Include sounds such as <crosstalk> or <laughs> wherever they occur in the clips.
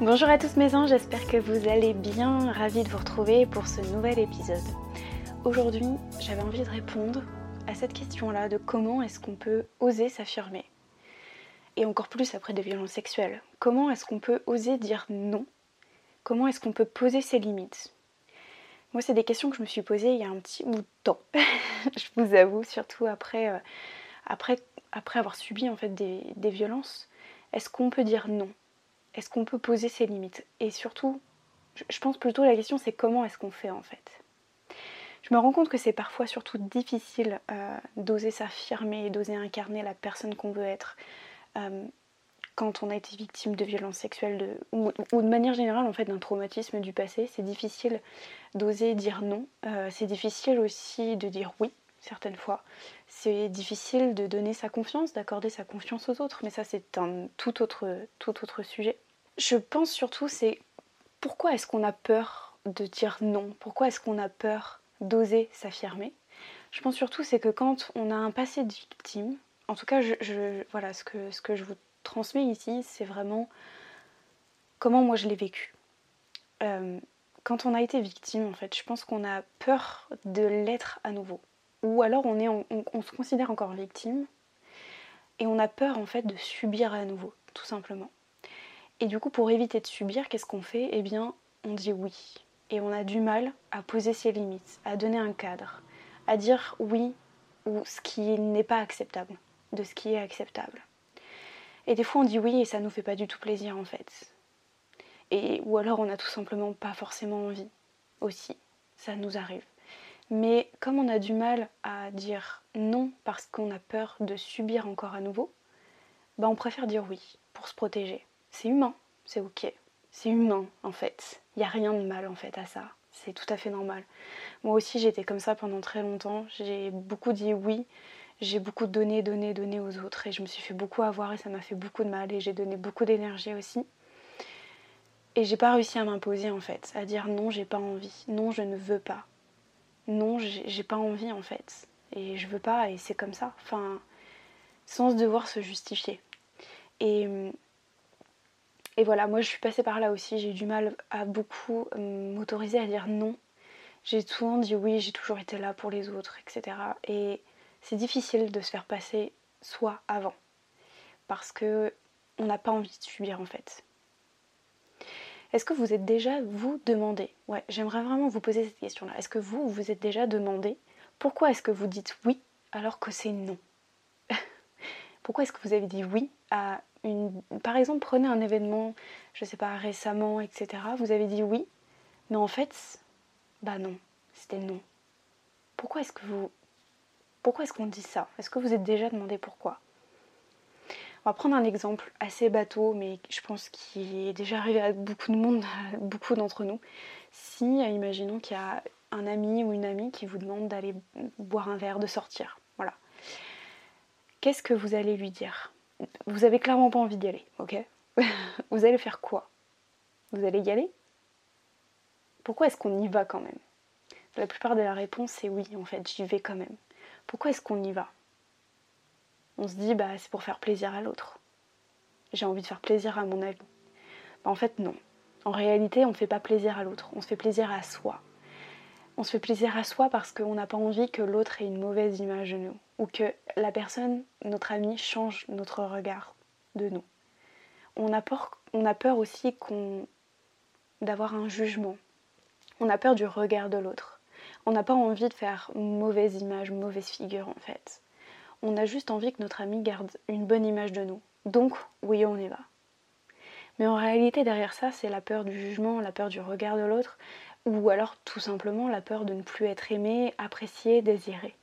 Bonjour à tous mes anges, j'espère que vous allez bien, ravi de vous retrouver pour ce nouvel épisode. Aujourd'hui, j'avais envie de répondre à cette question-là de comment est-ce qu'on peut oser s'affirmer? Et encore plus après des violences sexuelles. Comment est-ce qu'on peut oser dire non? Comment est-ce qu'on peut poser ses limites? Moi, c'est des questions que je me suis posées il y a un petit bout de temps. <laughs> je vous avoue, surtout après, euh, avoir subi en fait des violences. Est-ce qu'on peut dire non? Est-ce qu'on peut poser ses limites? Et surtout, je pense plutôt la question c'est comment est-ce qu'on fait en fait? Je me rends compte que c'est parfois surtout difficile euh, d'oser s'affirmer, d'oser incarner la personne qu'on veut être, euh, quand on a été victime de violences sexuelles ou, de manière générale en fait d'un traumatisme du passé, c'est difficile d'oser dire non. Euh, c'est difficile aussi de dire oui certaines fois. C'est difficile de donner sa confiance, d'accorder sa confiance aux autres, mais ça c'est un tout autre sujet. Je pense surtout c'est pourquoi est-ce qu'on a peur de dire non? Pourquoi est-ce qu'on a peur d'oser s'affirmer? Je pense surtout c'est que quand on a un passé de victime, en tout cas, voilà, ce que, je vous transmets ici, c'est vraiment comment moi je l'ai vécu. Euh, quand on a été victime, en fait, je pense qu'on a peur de l'être à nouveau. Ou alors on, on, se considère encore victime et on a peur en fait de subir à nouveau, tout simplement. Et du coup, pour éviter de subir, qu'est-ce qu'on fait? Eh bien, on dit oui. Et on a du mal à poser ses limites, à donner un cadre, à dire oui ou ce qui n'est pas acceptable de ce qui est acceptable. Et des fois on dit oui et ça nous fait pas du tout plaisir en fait. Et, ou alors on n'a tout simplement pas forcément envie aussi. Ça nous arrive. Mais comme on a du mal à dire non parce qu'on a peur de subir encore à nouveau, bah on préfère dire oui pour se protéger. C'est humain, c'est ok. C'est humain en fait. Il n'y a rien de mal en fait à ça. C'est tout à fait normal. Moi aussi j'étais comme ça pendant très longtemps. J'ai beaucoup dit oui j'ai beaucoup donné, donné, donné aux autres et je me suis fait beaucoup avoir et ça m'a fait beaucoup de mal et j'ai donné beaucoup d'énergie aussi. Et j'ai pas réussi à m'imposer en fait, à dire non, j'ai pas envie, non, je ne veux pas, non, j'ai pas envie en fait, et je veux pas et c'est comme ça, enfin, sans devoir se justifier. Et, et voilà, moi je suis passée par là aussi, j'ai eu du mal à beaucoup m'autoriser à dire non. J'ai souvent dit oui, j'ai toujours été là pour les autres, etc. Et c'est difficile de se faire passer soi avant. Parce que on n'a pas envie de subir en fait. Est-ce que vous êtes déjà vous demandé? Ouais, j'aimerais vraiment vous poser cette question-là. Est-ce que vous vous êtes déjà demandé pourquoi est-ce que vous dites oui alors que c'est non? <laughs> Pourquoi est-ce que vous avez dit oui à Par exemple, prenez un événement, je sais pas, récemment, etc. Vous avez dit oui, mais en fait, bah non, c'était non. Pourquoi est-ce que vous pourquoi est-ce qu'on dit ça? Est-ce que vous êtes déjà demandé pourquoi? On va prendre un exemple assez bateau, mais je pense qu'il est déjà arrivé à beaucoup de monde, <laughs> beaucoup d'entre nous. Si, imaginons qu'il y a un ami ou une amie qui vous demande d'aller boire un verre, de sortir, voilà. Qu'est-ce que vous allez lui dire? Vous avez clairement pas envie d'y aller, ok <laughs> Vous allez faire quoi? Vous allez y aller? Pourquoi est-ce qu'on y va quand même? La plupart de la réponse c'est oui, en fait, j'y vais quand même pourquoi est-ce qu'on y va? On se dit, bah, c'est pour faire plaisir à l'autre. J'ai envie de faire plaisir à mon ami. Bah, en fait, non. En réalité, on ne fait pas plaisir à l'autre, on se fait plaisir à soi. On se fait plaisir à soi parce qu'on n'a pas envie que l'autre ait une mauvaise image de nous ou que la personne, notre ami, change notre regard de nous. On a peur, aussi d'avoir un jugement. On a peur du regard de l'autre on n'a pas envie de faire mauvaise image, mauvaise figure en fait. On a juste envie que notre ami garde une bonne image de nous. Donc, oui, on y va. Mais en réalité, derrière ça, c'est la peur du jugement, la peur du regard de l'autre, ou alors tout simplement la peur de ne plus être aimé, apprécié, désiré.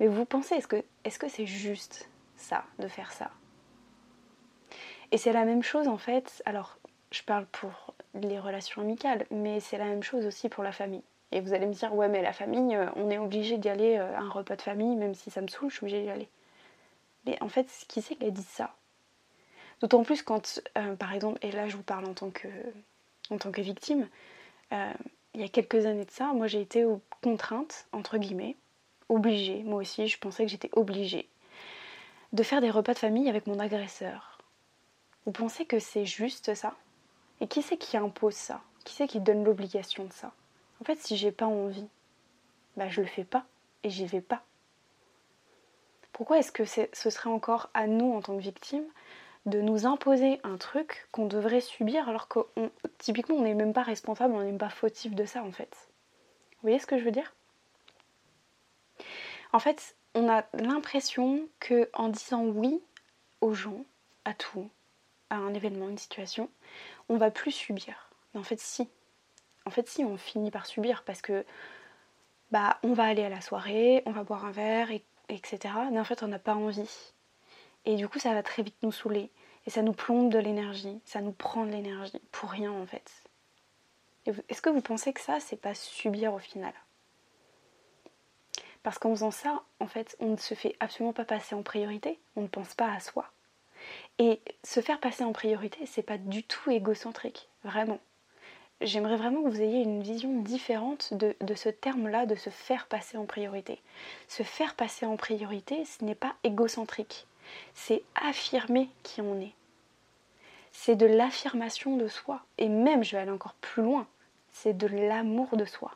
Mais vous pensez, est-ce que c'est -ce c'est juste ça, de faire ça? Et c'est la même chose en fait, alors je parle pour les relations amicales, mais c'est la même chose aussi pour la famille. Et vous allez me dire, ouais, mais la famille, euh, on est obligé d'y aller euh, à un repas de famille, même si ça me saoule, je suis obligée d'y aller. Mais en fait, qui c'est qui a dit ça? D'autant plus quand, euh, par exemple, et là je vous parle en tant que, victime, il y a quelques années de ça, moi j'ai été aux contraintes, entre guillemets, obligée, moi aussi je pensais que j'étais obligée, de faire des repas de famille avec mon agresseur. Vous pensez que c'est juste ça? Et qui c'est qui impose ça? Qui c'est qui donne l'obligation de ça? En fait, si j'ai pas envie, bah je le fais pas et j'y vais pas. Pourquoi est-ce que ce serait encore à nous en tant que victimes de nous imposer un truc qu'on devrait subir alors que typiquement on n'est même pas responsable, on n'est même pas fautif de ça en fait. Vous voyez ce que je veux dire? En fait, on a l'impression que en disant oui aux gens, à tout, à un événement, une situation, on va plus subir. Mais en fait, si. En fait, si, on finit par subir parce que bah, on va aller à la soirée, on va boire un verre, et, etc. Mais en fait, on n'a pas envie. Et du coup, ça va très vite nous saouler. Et ça nous plombe de l'énergie, ça nous prend de l'énergie, pour rien en fait. Est-ce que vous pensez que ça, c'est pas subir au final? Parce qu'en faisant ça, en fait, on ne se fait absolument pas passer en priorité, on ne pense pas à soi. Et se faire passer en priorité, c'est pas du tout égocentrique, vraiment. J'aimerais vraiment que vous ayez une vision différente de, de ce terme-là, de se faire passer en priorité. Se faire passer en priorité, ce n'est pas égocentrique c'est affirmer qui on est. C'est de l'affirmation de soi. Et même, je vais aller encore plus loin, c'est de l'amour de soi.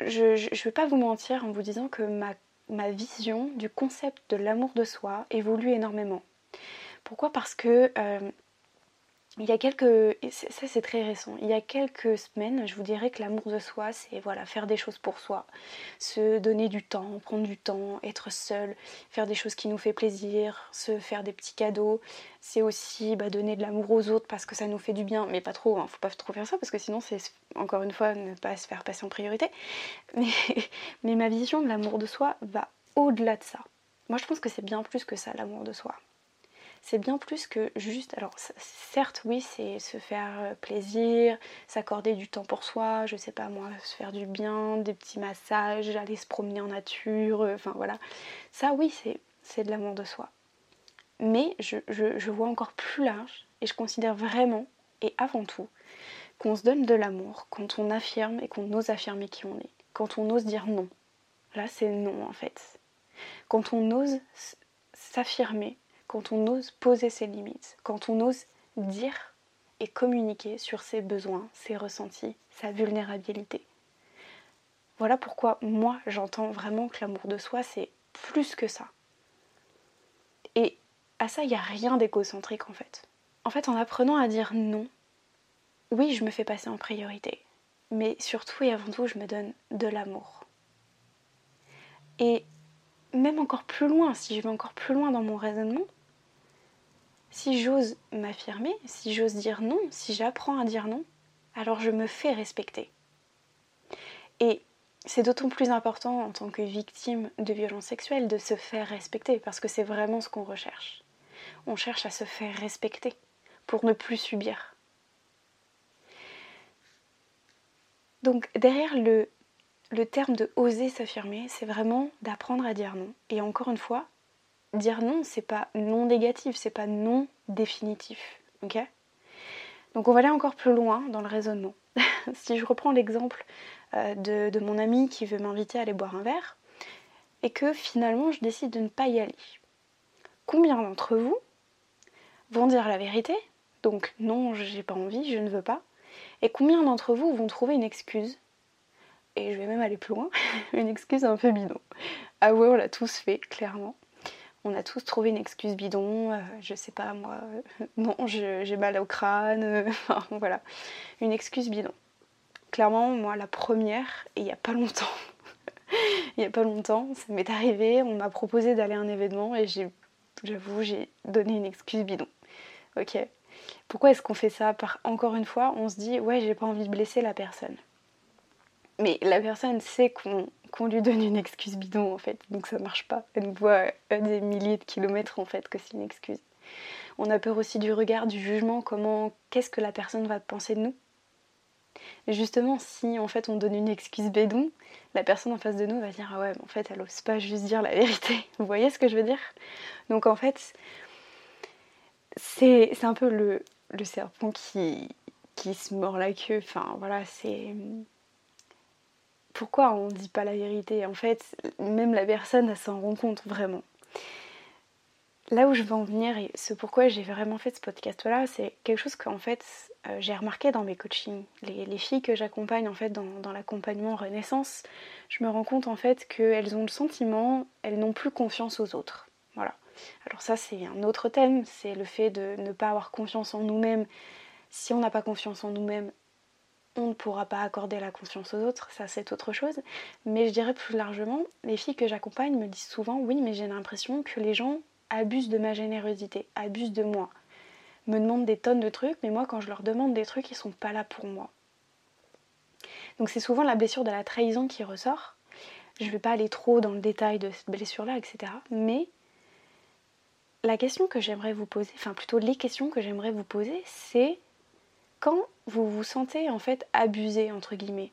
Je ne vais pas vous mentir en vous disant que ma, ma vision du concept de l'amour de soi évolue énormément. Pourquoi? Parce que euh, il y a quelques, ça c'est très récent, il y a quelques semaines, je vous dirais que l'amour de soi, c'est voilà, faire des choses pour soi, se donner du temps, prendre du temps, être seul, faire des choses qui nous fait plaisir, se faire des petits cadeaux. C'est aussi bah, donner de l'amour aux autres parce que ça nous fait du bien, mais pas trop, hein, faut pas trop faire ça parce que sinon c'est encore une fois ne pas se faire passer en priorité. <laughs> Mais, mais ma vision de l'amour de soi va au-delà de ça. Moi je pense que c'est bien plus que ça, l'amour de soi c'est bien plus que juste. Alors, certes, oui, c'est se faire euh, plaisir, s'accorder du temps pour soi, je sais pas moi, se faire du bien, des petits massages, aller se promener en nature, euh, enfin voilà. Ça, oui, c'est de l'amour de soi. Mais je, je vois encore plus large et je considère vraiment et avant tout qu'on se donne de l'amour quand on affirme et qu'on ose affirmer qui on est, quand on ose dire non. Là, c'est non en fait. Quand on ose s'affirmer quand on ose poser ses limites, quand on ose dire et communiquer sur ses besoins, ses ressentis, sa vulnérabilité. Voilà pourquoi moi j'entends vraiment que l'amour de soi c'est plus que ça. Et à ça il n'y a rien d'égocentrique en fait. En fait en apprenant à dire non, oui je me fais passer en priorité, mais surtout et avant tout je me donne de l'amour. Et même encore plus loin, si je vais encore plus loin dans mon raisonnement, si j'ose m'affirmer, si j'ose dire non, si j'apprends à dire non, alors je me fais respecter. Et c'est d'autant plus important en tant que victime de violences sexuelles de se faire respecter parce que c'est vraiment ce qu'on recherche. On cherche à se faire respecter pour ne plus subir. Donc derrière le, le terme de oser s'affirmer, c'est vraiment d'apprendre à dire non. Et encore une fois, dire non, c'est pas non négatif, c'est pas non définitif. Ok? Donc on va aller encore plus loin dans le raisonnement. <laughs> si je reprends l'exemple euh, de, de, mon ami qui veut m'inviter à aller boire un verre et que finalement je décide de ne pas y aller. Combien d'entre vous vont dire la vérité? Donc non, j'ai pas envie, je ne veux pas. Et combien d'entre vous vont trouver une excuse? Et je vais même aller plus loin, <laughs> une excuse un peu bidon. Ah ouais, on l'a tous fait, clairement. On a tous trouvé une excuse bidon, euh, je sais pas moi, euh, <laughs> non, j'ai mal au crâne, euh, <laughs> voilà, une excuse bidon. Clairement, moi, la première, et il n'y a pas longtemps, <laughs> il n'y a pas longtemps, ça m'est arrivé, on m'a proposé d'aller à un événement et j'ai, j'avoue, j'ai donné une excuse bidon. Ok Pourquoi est-ce qu'on fait ça? Par, Encore une fois, on se dit, ouais, j'ai pas envie de blesser la personne. Mais la personne sait qu'on lui donne une excuse bidon en fait, donc ça marche pas. Elle nous voit à des milliers de kilomètres en fait que c'est une excuse. On a peur aussi du regard, du jugement, comment, qu'est-ce que la personne va penser de nous? Et justement, si en fait on donne une excuse bédon, la personne en face de nous va dire ah ouais, mais en fait elle ose pas juste dire la vérité. <laughs> Vous voyez ce que je veux dire? Donc en fait, c'est un peu le, le serpent qui, qui se mord la queue. Enfin voilà, c'est pourquoi on ne dit pas la vérité En fait, même la personne, s'en rend compte vraiment. Là où je veux en venir et ce pourquoi j'ai vraiment fait ce podcast-là, c'est quelque chose qu'en fait euh, j'ai remarqué dans mes coachings. Les, filles que j'accompagne en fait dans, l'accompagnement Renaissance, je me rends compte en fait qu'elles ont le sentiment, elles n'ont plus confiance aux autres. Voilà. Alors ça c'est un autre thème, c'est le fait de ne pas avoir confiance en nous-mêmes. Si on n'a pas confiance en nous-mêmes, ne pourra pas accorder la confiance aux autres, ça c'est autre chose. Mais je dirais plus largement, les filles que j'accompagne me disent souvent oui mais j'ai l'impression que les gens abusent de ma générosité, abusent de moi, me demandent des tonnes de trucs, mais moi quand je leur demande des trucs, ils sont pas là pour moi. Donc c'est souvent la blessure de la trahison qui ressort. Je ne vais pas aller trop dans le détail de cette blessure-là, etc. Mais la question que j'aimerais vous poser, enfin plutôt les questions que j'aimerais vous poser, c'est quand vous vous sentez en fait abusé entre guillemets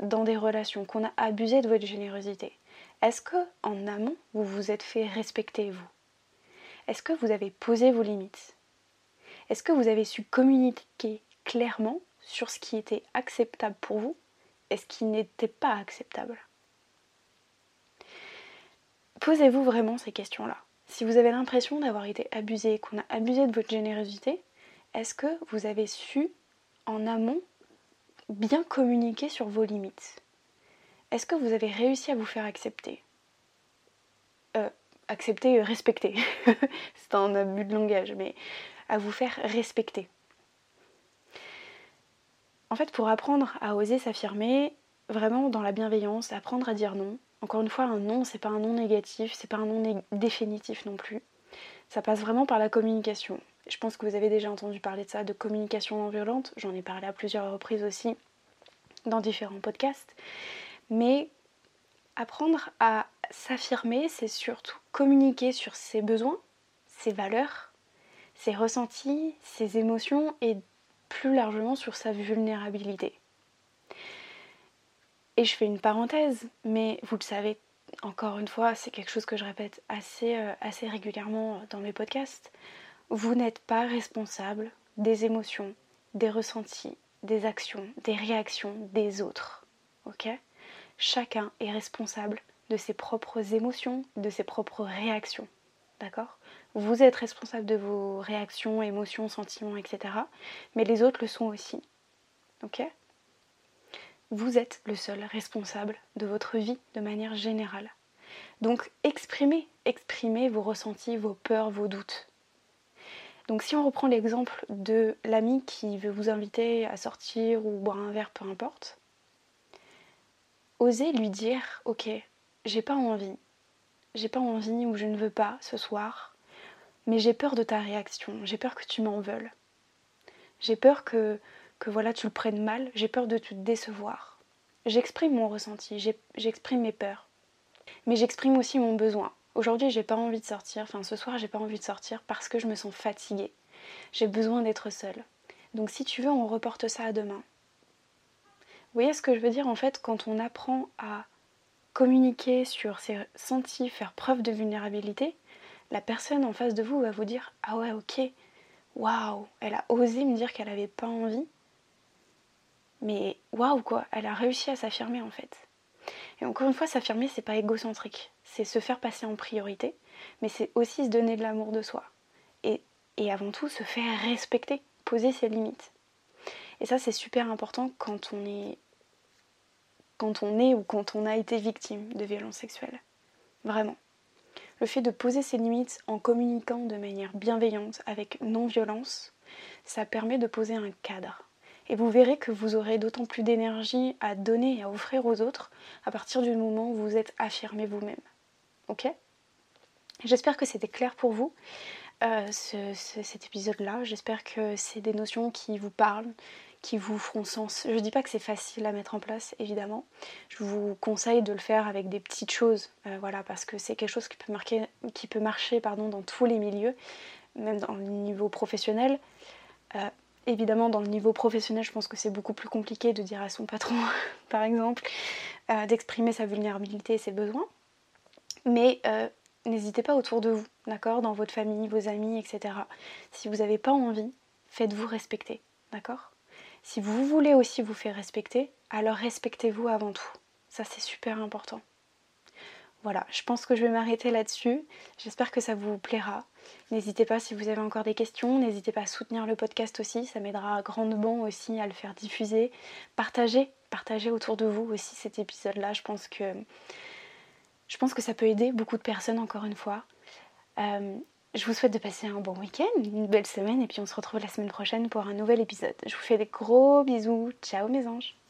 dans des relations, qu'on a abusé de votre générosité, est-ce que en amont vous vous êtes fait respecter vous? Est-ce que vous avez posé vos limites? Est-ce que vous avez su communiquer clairement sur ce qui était acceptable pour vous et ce qui n'était pas acceptable? Posez-vous vraiment ces questions-là. Si vous avez l'impression d'avoir été abusé, qu'on a abusé de votre générosité, est-ce que vous avez su en amont bien communiquer sur vos limites? Est-ce que vous avez réussi à vous faire accepter? Euh, accepter, euh, respecter. <laughs> c'est un abus de langage, mais à vous faire respecter. En fait, pour apprendre à oser s'affirmer, vraiment dans la bienveillance, apprendre à dire non. Encore une fois, un non, c'est pas un non négatif, c'est pas un non définitif non plus. Ça passe vraiment par la communication. Je pense que vous avez déjà entendu parler de ça, de communication non violente. J'en ai parlé à plusieurs reprises aussi dans différents podcasts. Mais apprendre à s'affirmer, c'est surtout communiquer sur ses besoins, ses valeurs, ses ressentis, ses émotions et plus largement sur sa vulnérabilité. Et je fais une parenthèse, mais vous le savez, encore une fois, c'est quelque chose que je répète assez, euh, assez régulièrement dans mes podcasts. Vous n'êtes pas responsable des émotions, des ressentis, des actions, des réactions des autres. Ok? Chacun est responsable de ses propres émotions, de ses propres réactions. D'accord? Vous êtes responsable de vos réactions, émotions, sentiments, etc. Mais les autres le sont aussi. Ok? Vous êtes le seul responsable de votre vie de manière générale. Donc exprimez, exprimez vos ressentis, vos peurs, vos doutes. Donc si on reprend l'exemple de l'ami qui veut vous inviter à sortir ou boire un verre, peu importe, osez lui dire, ok, j'ai pas envie. J'ai pas envie ou je ne veux pas ce soir. Mais j'ai peur de ta réaction. J'ai peur que tu m'en veules. J'ai peur que, que voilà, tu le prennes mal. J'ai peur de te décevoir. J'exprime mon ressenti. J'exprime mes peurs. Mais j'exprime aussi mon besoin. Aujourd'hui, j'ai pas envie de sortir. Enfin, ce soir, j'ai pas envie de sortir parce que je me sens fatiguée. J'ai besoin d'être seule. Donc, si tu veux, on reporte ça à demain. Vous voyez ce que je veux dire en fait quand on apprend à communiquer sur ses sentis, faire preuve de vulnérabilité, la personne en face de vous va vous dire Ah ouais, ok, waouh, elle a osé me dire qu'elle avait pas envie. Mais waouh quoi, elle a réussi à s'affirmer en fait. Et encore une fois, s'affirmer, c'est pas égocentrique, c'est se faire passer en priorité, mais c'est aussi se donner de l'amour de soi. Et, avant tout, se faire respecter, poser ses limites. Et ça, c'est super important quand on est quand on est ou quand on a été victime de violences sexuelles. Vraiment. Le fait de poser ses limites en communiquant de manière bienveillante avec non-violence, ça permet de poser un cadre. Et vous verrez que vous aurez d'autant plus d'énergie à donner et à offrir aux autres à partir du moment où vous êtes affirmé vous-même. Ok? J'espère que c'était clair pour vous. Euh, cet épisode-là. J'espère que c'est des notions qui vous parlent, qui vous feront sens. Je ne dis pas que c'est facile à mettre en place, évidemment. Je vous conseille de le faire avec des petites choses, euh, voilà, parce que c'est quelque chose qui peut, marcher pardon, dans tous les milieux. même dans le niveau professionnel. Euh, évidemment, dans le niveau professionnel, je pense que c'est beaucoup plus compliqué de dire à son patron, <laughs> par exemple, euh, d'exprimer sa vulnérabilité et ses besoins. Mais n'hésitez pas autour de vous, d'accord Dans votre famille, vos amis, etc. Si vous n'avez pas envie, faites-vous respecter, d'accord? Si vous voulez aussi vous faire respecter, alors respectez-vous avant tout. Ça, c'est super important. Voilà, je pense que je vais m'arrêter là-dessus. J'espère que ça vous plaira. N'hésitez pas si vous avez encore des questions, n'hésitez pas à soutenir le podcast aussi, ça m'aidera grandement aussi à le faire diffuser. Partagez, partagez autour de vous aussi cet épisode-là. Je pense que je pense que ça peut aider beaucoup de personnes encore une fois. Euh, je vous souhaite de passer un bon week-end, une belle semaine et puis on se retrouve la semaine prochaine pour un nouvel épisode. Je vous fais des gros bisous. Ciao mes anges